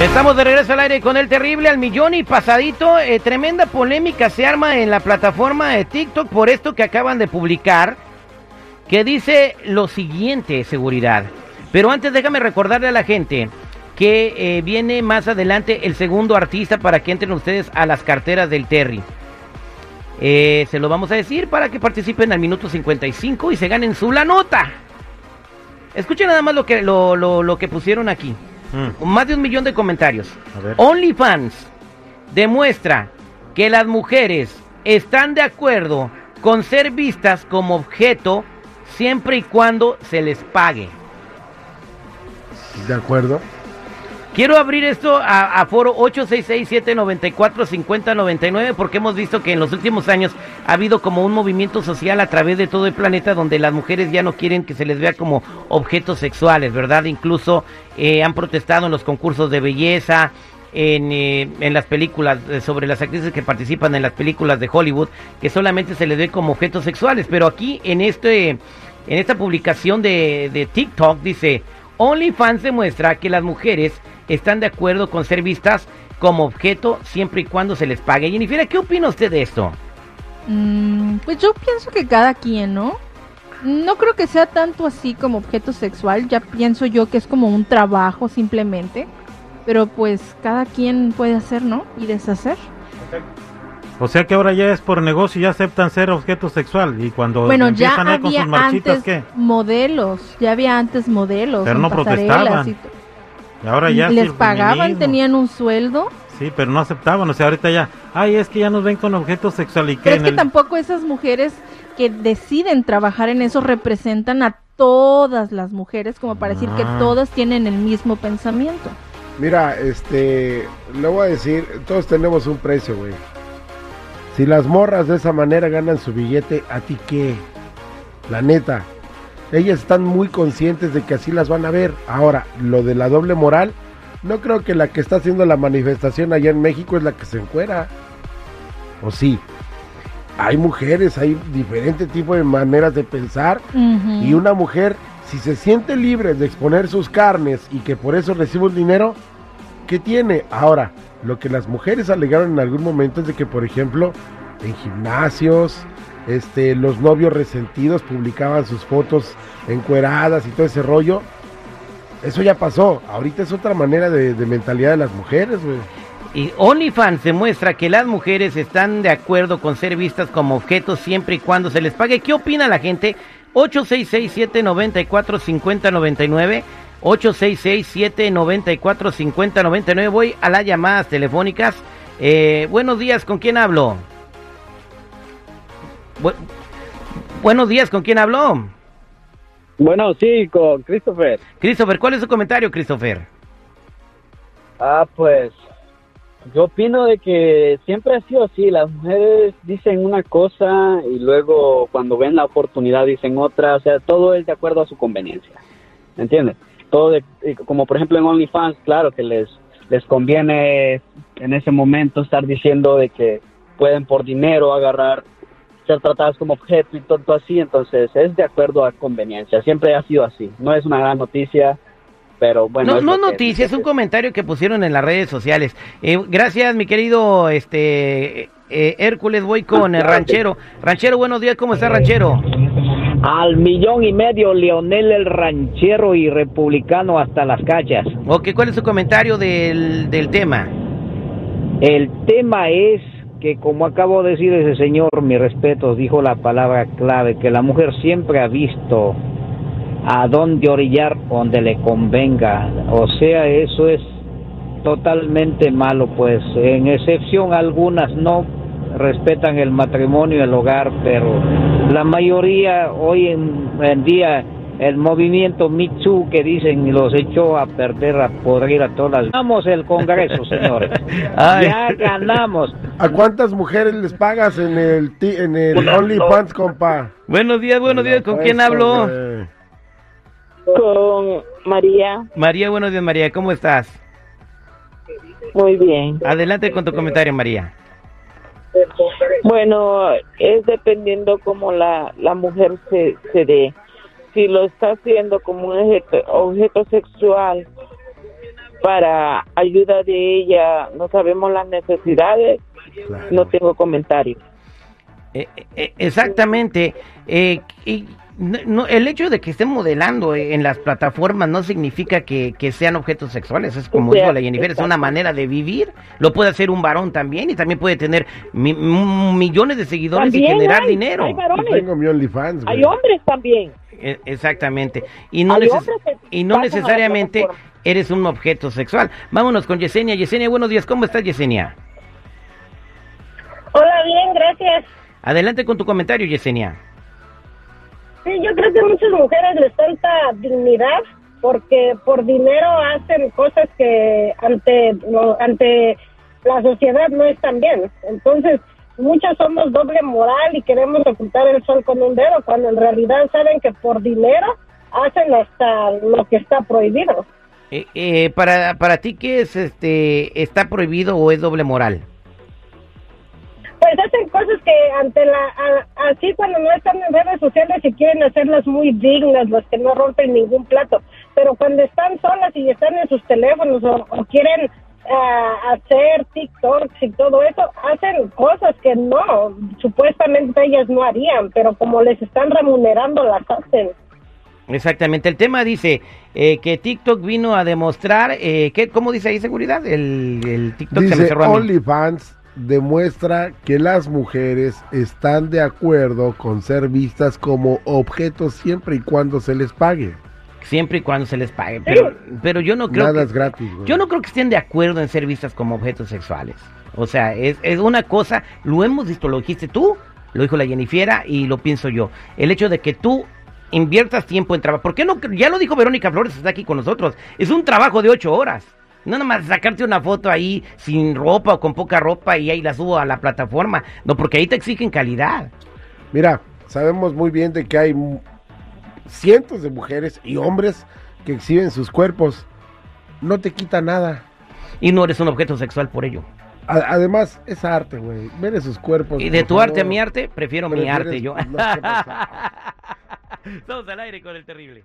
Estamos de regreso al aire con el terrible al millón y pasadito. Eh, tremenda polémica se arma en la plataforma de TikTok por esto que acaban de publicar, que dice lo siguiente, seguridad. Pero antes déjame recordarle a la gente que eh, viene más adelante el segundo artista para que entren ustedes a las carteras del Terry. Eh, se lo vamos a decir para que participen al minuto 55 y se ganen su la nota. Escuchen nada más lo que, lo, lo, lo que pusieron aquí. Mm. Más de un millón de comentarios. OnlyFans demuestra que las mujeres están de acuerdo con ser vistas como objeto siempre y cuando se les pague. ¿De acuerdo? Quiero abrir esto a, foro 866-794-5099 porque hemos visto que en los últimos años ha habido como un movimiento social a través de todo el planeta donde las mujeres ya no quieren que se les vea como objetos sexuales, ¿verdad? Incluso eh, han protestado en los concursos de belleza, en, eh, en, las películas, eh, sobre las actrices que participan en las películas de Hollywood, que solamente se les ve como objetos sexuales. Pero aquí en, este, en esta publicación de, de TikTok dice, OnlyFans demuestra que las mujeres están de acuerdo con ser vistas como objeto siempre y cuando se les pague. Jennifer, ¿qué opina usted de esto? Mm, pues yo pienso que cada quien, ¿no? No creo que sea tanto así como objeto sexual, ya pienso yo que es como un trabajo simplemente, pero pues cada quien puede hacer, ¿no? Y deshacer. O sea que ahora ya es por negocio y ya aceptan ser objeto sexual y cuando bueno, ya había con sus marchitas, antes ¿qué? modelos, ya había antes modelos, pero no protestaban. Y ahora ya les pagaban, tenían un sueldo. Sí, pero no aceptaban, o sea, ahorita ya, ay, es que ya nos ven con objetos sexuales. Pero es que tampoco esas mujeres que deciden trabajar en eso representan a todas las mujeres, como para decir que ah. todas tienen el mismo pensamiento. Mira, este, le voy a decir, todos tenemos un precio, güey. Si las morras de esa manera ganan su billete, ¿a ti qué? La neta, ellas están muy conscientes de que así las van a ver. Ahora, lo de la doble moral, no creo que la que está haciendo la manifestación allá en México es la que se encuera. ¿O sí? Hay mujeres, hay diferentes tipos de maneras de pensar. Y una mujer, si se siente libre de exponer sus carnes y que por eso recibe un dinero, ¿qué tiene? Ahora, lo que las mujeres alegaron en algún momento es de que, por ejemplo, en gimnasios, este, los novios resentidos publicaban sus fotos encueradas y todo ese rollo. Eso ya pasó. Ahorita es otra manera de, mentalidad de las mujeres, güey. Y OnlyFans demuestra que las mujeres están de acuerdo con ser vistas como objetos siempre y cuando se les pague. ¿Qué opina la gente? 866-794-5099. 866-794-5099. Voy a las llamadas telefónicas. Eh, buenos días, ¿con quién hablo? Buenos días, ¿con quién habló? Bueno, sí, con Christopher. Christopher, ¿cuál es su comentario, Christopher? Ah, pues yo opino de que siempre ha sido así, las mujeres dicen una cosa y luego cuando ven la oportunidad dicen otra, o sea, todo es de acuerdo a su conveniencia, ¿me entiendes? Todo como por ejemplo en OnlyFans, claro que les les conviene en ese momento estar diciendo de que pueden por dinero agarrar ser tratadas como objeto y todo así, entonces es de acuerdo a conveniencia, siempre ha sido así, no es una gran noticia, pero bueno. No, no noticia, es un comentario que pusieron en las redes sociales. Eh, gracias, mi querido este eh, Hércules, voy con el Ranchero. Ranchero, buenos días, ¿cómo está Ranchero? Al millón y medio, Leonel el Ranchero y Republicano hasta las calles. Ok, ¿cuál es su comentario del, del tema? El tema es que como acabo de decir ese señor, mi respeto, dijo la palabra clave, que la mujer siempre ha visto a dónde orillar donde le convenga. O sea, eso es totalmente malo, pues en excepción algunas no respetan el matrimonio el hogar, pero la mayoría hoy en día el movimiento Mitsu que dicen los echó a perder, a podrir a todas. Ganamos el Congreso, señores. Ya ganamos. ¿A cuántas mujeres les pagas en el, en el OnlyFans, compa? Buenos días, buenos días. ¿Con quién hablo? Con María. María, buenos días, María. ¿Cómo estás? Muy bien. Adelante con tu comentario, María. Bueno, es dependiendo cómo la, la mujer se, se dé si lo está haciendo como un objeto, sexual, para ayuda de ella, no sabemos las necesidades, Claro. no tengo comentarios. Eh, eh, exactamente. Eh, y no- no, el hecho de que estén modelando en las plataformas no significa que, que sean objetos sexuales. Es como sea, dijo la Jennifer, es una manera de vivir. Lo puede hacer un varón también y también puede tener mi- millones de seguidores y generar hay, dinero. hay varones, Tengo mi OnlyFans, hay hombres también. Eh, Exactamente. Y no, neces- y no necesariamente eres un objeto sexual. Vámonos con Yesenia. Yesenia, buenos días. ¿Cómo estás, Yesenia? Hola, bien, gracias. Adelante con tu comentario, Yesenia. Sí, yo creo que muchas mujeres les falta dignidad porque por dinero hacen cosas que ante ante la sociedad no están bien. Entonces, muchas somos doble moral y queremos ocultar el sol con un dedo cuando en realidad saben que por dinero hacen hasta lo que está prohibido. Eh, eh, para, para ti, ¿qué es este está prohibido o es doble moral? Pues hacen cosas que ante la a- así cuando no están en redes sociales y quieren hacerlas muy dignas, las que no rompen ningún plato, pero cuando están solas y están en sus teléfonos o, o quieren ah, hacer TikToks y todo eso, hacen cosas que no, supuestamente ellas no harían, pero como les están remunerando las hacen. Exactamente. El tema dice eh, que TikTok vino a demostrar eh, que, ¿cómo dice ahí seguridad? El, el TikTok se me Dice cerró a mí. OnlyFans demuestra que las mujeres están de acuerdo con ser vistas como objetos siempre y cuando se les pague. Siempre y cuando se les pague. Pero, pero yo no creo Nada que, es gratis, güey. yo no creo que estén de acuerdo en ser vistas como objetos sexuales. O sea, es, es una cosa, lo hemos visto, lo dijiste tú, lo dijo la Jennifiera y lo pienso yo. El hecho de que tú inviertas tiempo en trabajo. ¿Por qué no? Ya lo dijo Verónica Flores, está aquí con nosotros. Es un trabajo de ocho horas. No nada más sacarte una foto ahí sin ropa o con poca ropa y ahí la subo a la plataforma. No, porque ahí te exigen calidad. Mira, sabemos muy bien de que hay cientos de mujeres y hombres que exhiben sus cuerpos. No te quita nada. Y no eres un objeto sexual por ello. Además, es arte, güey. Ver esos cuerpos. Y de tu arte a mi arte, prefiero mi arte yo. Estamos al aire con el terrible.